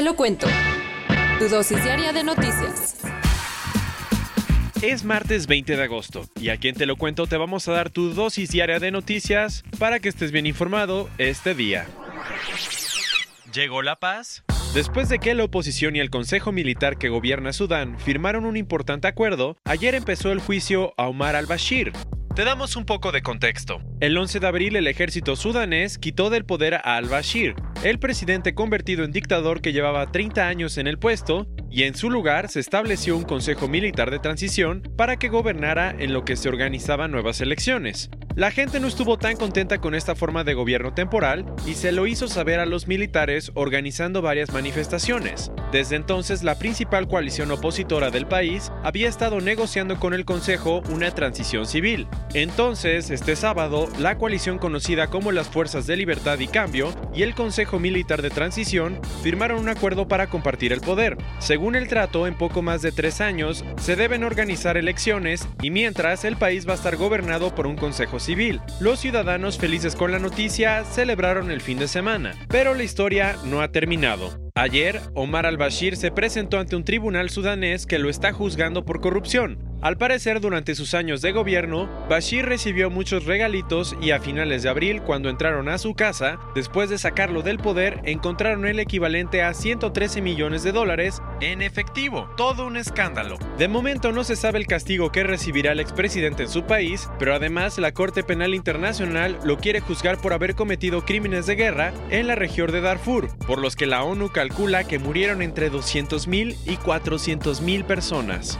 Te lo cuento. Tu dosis diaria de noticias. Es martes 20 de agosto y aquí en Te lo cuento te vamos a dar tu dosis diaria de noticias para que estés bien informado este día. ¿Llegó la paz? Después de que la oposición y el Consejo Militar que gobierna Sudán firmaron un importante acuerdo, ayer empezó el juicio a Omar al-Bashir, te damos un poco de contexto. El 11 de abril el ejército sudanés quitó del poder a al-Bashir, el presidente convertido en dictador que llevaba 30 años en el puesto, y en su lugar se estableció un consejo militar de transición para que gobernara en lo que se organizaban nuevas elecciones. La gente no estuvo tan contenta con esta forma de gobierno temporal y se lo hizo saber a los militares organizando varias manifestaciones. Desde entonces la principal coalición opositora del país había estado negociando con el Consejo una transición civil. Entonces, este sábado, la coalición conocida como las Fuerzas de Libertad y Cambio y el Consejo Militar de Transición firmaron un acuerdo para compartir el poder. Según el trato, en poco más de tres años se deben organizar elecciones y mientras el país va a estar gobernado por un consejo civil. Los ciudadanos felices con la noticia celebraron el fin de semana, pero la historia no ha terminado. Ayer, Omar al-Bashir se presentó ante un tribunal sudanés que lo está juzgando por corrupción. Al parecer, durante sus años de gobierno, Bashir recibió muchos regalitos y a finales de abril, cuando entraron a su casa, después de sacarlo del poder, encontraron el equivalente a 113 millones de dólares en efectivo. Todo un escándalo. De momento no se sabe el castigo que recibirá el expresidente en su país, pero además la Corte Penal Internacional lo quiere juzgar por haber cometido crímenes de guerra en la región de Darfur, por los que la ONU calcula que murieron entre 200.000 y 400.000 personas.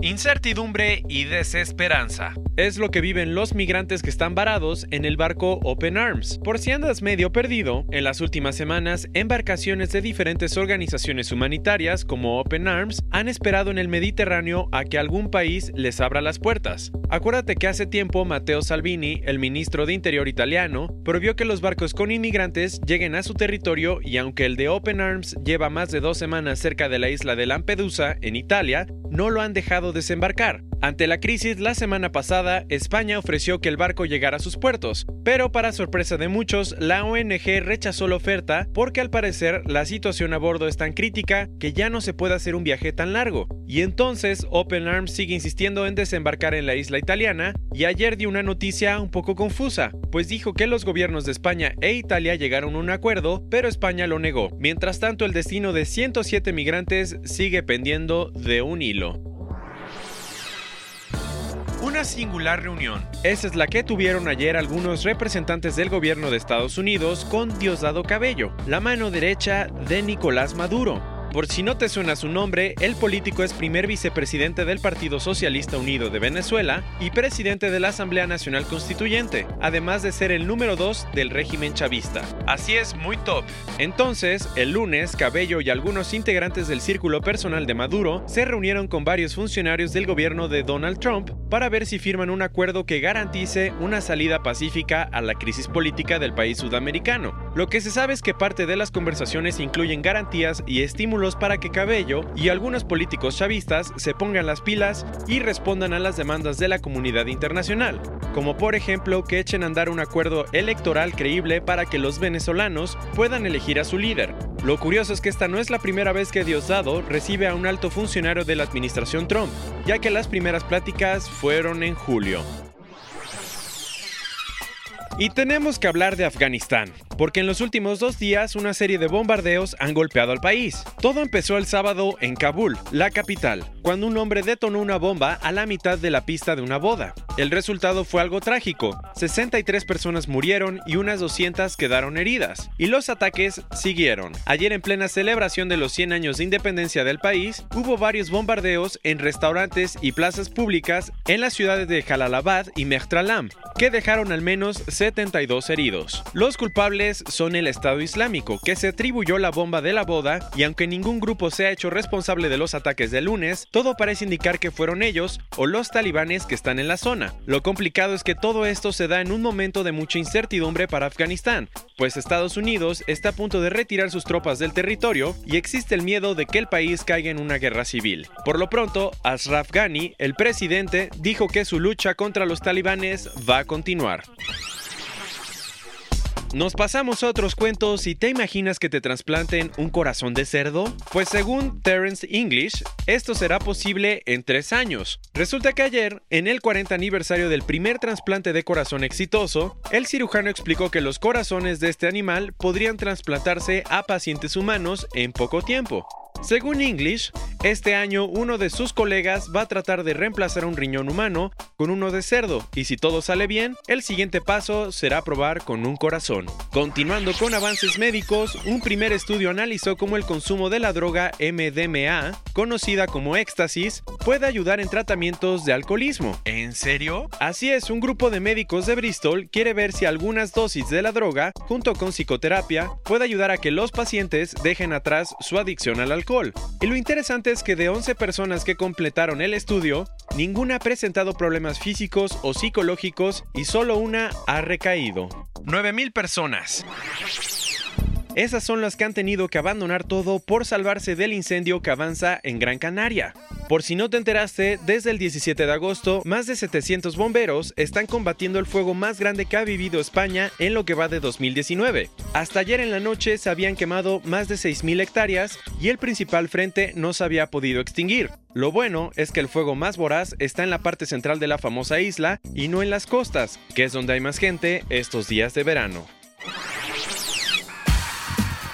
Incertidumbre y desesperanza. Es lo que viven los migrantes que están varados en el barco Open Arms. Por si andas medio perdido, en las últimas semanas, embarcaciones de diferentes organizaciones humanitarias como Open Arms han esperado en el Mediterráneo a que algún país les abra las puertas. Acuérdate que hace tiempo Matteo Salvini, el ministro de Interior italiano, prohibió que los barcos con inmigrantes lleguen a su territorio y aunque el de Open Arms lleva más de dos semanas cerca de la isla de Lampedusa, en Italia, no lo han dejado desembarcar. Ante la crisis, la semana pasada, España ofreció que el barco llegara a sus puertos, pero para sorpresa de muchos, la ONG rechazó la oferta porque al parecer la situación a bordo es tan crítica que ya no se puede hacer un viaje tan largo. Y entonces Open Arms sigue insistiendo en desembarcar en la isla italiana y ayer dio una noticia un poco confusa, pues dijo que los gobiernos de España e Italia llegaron a un acuerdo, pero España lo negó. Mientras tanto, el destino de 107 migrantes sigue pendiendo de un hilo. Una singular reunión. Esa es la que tuvieron ayer algunos representantes del gobierno de Estados Unidos con Diosdado Cabello, la mano derecha de Nicolás Maduro. Por si no te suena su nombre, el político es primer vicepresidente del Partido Socialista Unido de Venezuela y presidente de la Asamblea Nacional Constituyente, además de ser el número 2 del régimen chavista. Así es, muy top. Entonces, el lunes, Cabello y algunos integrantes del círculo personal de Maduro se reunieron con varios funcionarios del gobierno de Donald Trump para ver si firman un acuerdo que garantice una salida pacífica a la crisis política del país sudamericano. Lo que se sabe es que parte de las conversaciones incluyen garantías y estímulos para que Cabello y algunos políticos chavistas se pongan las pilas y respondan a las demandas de la comunidad internacional, como por ejemplo que echen a andar un acuerdo electoral creíble para que los venezolanos puedan elegir a su líder. Lo curioso es que esta no es la primera vez que Diosdado recibe a un alto funcionario de la administración Trump, ya que las primeras pláticas fueron en julio. Y tenemos que hablar de Afganistán, porque en los últimos dos días una serie de bombardeos han golpeado al país. Todo empezó el sábado en Kabul, la capital, cuando un hombre detonó una bomba a la mitad de la pista de una boda. El resultado fue algo trágico, 63 personas murieron y unas 200 quedaron heridas, y los ataques siguieron. Ayer en plena celebración de los 100 años de independencia del país, hubo varios bombardeos en restaurantes y plazas públicas en las ciudades de Jalalabad y Mehtralam, que dejaron al menos 72 heridos. Los culpables son el Estado Islámico, que se atribuyó la bomba de la boda y aunque ningún grupo se ha hecho responsable de los ataques del lunes, todo parece indicar que fueron ellos o los talibanes que están en la zona. Lo complicado es que todo esto se da en un momento de mucha incertidumbre para Afganistán, pues Estados Unidos está a punto de retirar sus tropas del territorio y existe el miedo de que el país caiga en una guerra civil. Por lo pronto, Ashraf Ghani, el presidente, dijo que su lucha contra los talibanes va a continuar. Nos pasamos a otros cuentos y te imaginas que te trasplanten un corazón de cerdo? Pues según Terence English, esto será posible en tres años. Resulta que ayer, en el 40 aniversario del primer trasplante de corazón exitoso, el cirujano explicó que los corazones de este animal podrían trasplantarse a pacientes humanos en poco tiempo. Según English, este año uno de sus colegas va a tratar de reemplazar un riñón humano con uno de cerdo y si todo sale bien, el siguiente paso será probar con un corazón. Continuando con avances médicos, un primer estudio analizó cómo el consumo de la droga MDMA, conocida como éxtasis, puede ayudar en tratamientos de alcoholismo. ¿En serio? Así es, un grupo de médicos de Bristol quiere ver si algunas dosis de la droga, junto con psicoterapia, puede ayudar a que los pacientes dejen atrás su adicción al alcohol. Y lo interesante es que de 11 personas que completaron el estudio, ninguna ha presentado problemas físicos o psicológicos y solo una ha recaído. 9.000 personas. Esas son las que han tenido que abandonar todo por salvarse del incendio que avanza en Gran Canaria. Por si no te enteraste, desde el 17 de agosto, más de 700 bomberos están combatiendo el fuego más grande que ha vivido España en lo que va de 2019. Hasta ayer en la noche se habían quemado más de 6.000 hectáreas y el principal frente no se había podido extinguir. Lo bueno es que el fuego más voraz está en la parte central de la famosa isla y no en las costas, que es donde hay más gente estos días de verano.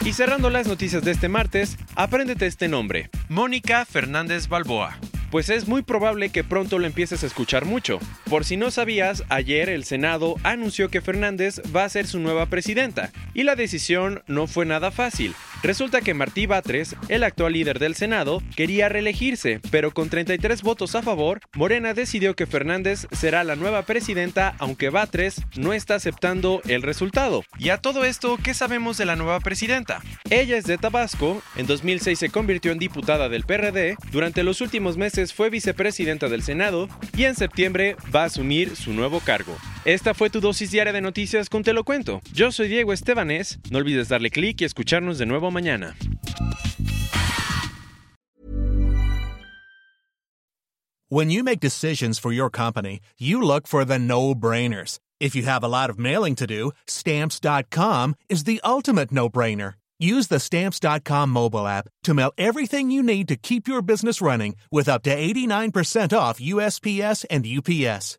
Y cerrando las noticias de este martes, apréndete este nombre, Mónica Fernández Balboa pues es muy probable que pronto lo empieces a escuchar mucho. Por si no sabías, ayer el Senado anunció que Fernández va a ser su nueva presidenta, y la decisión no fue nada fácil. Resulta que Martí Batres, el actual líder del Senado, quería reelegirse, pero con 33 votos a favor, Morena decidió que Fernández será la nueva presidenta, aunque Batres no está aceptando el resultado. Y a todo esto, ¿qué sabemos de la nueva presidenta? Ella es de Tabasco, en 2006 se convirtió en diputada del PRD, durante los últimos meses fue vicepresidenta del Senado y en septiembre va a asumir su nuevo cargo. Esta fue tu dosis diaria de noticias con Te lo cuento. Yo soy Diego Estebanés, no olvides darle clic y escucharnos de nuevo mañana. When you make decisions for your company, you look for the no-brainers. If you have a lot of mailing to do, stamps.com is the ultimate no-brainer. Use the Stamps.com mobile app to mail everything you need to keep your business running with up to 89% off USPS and UPS.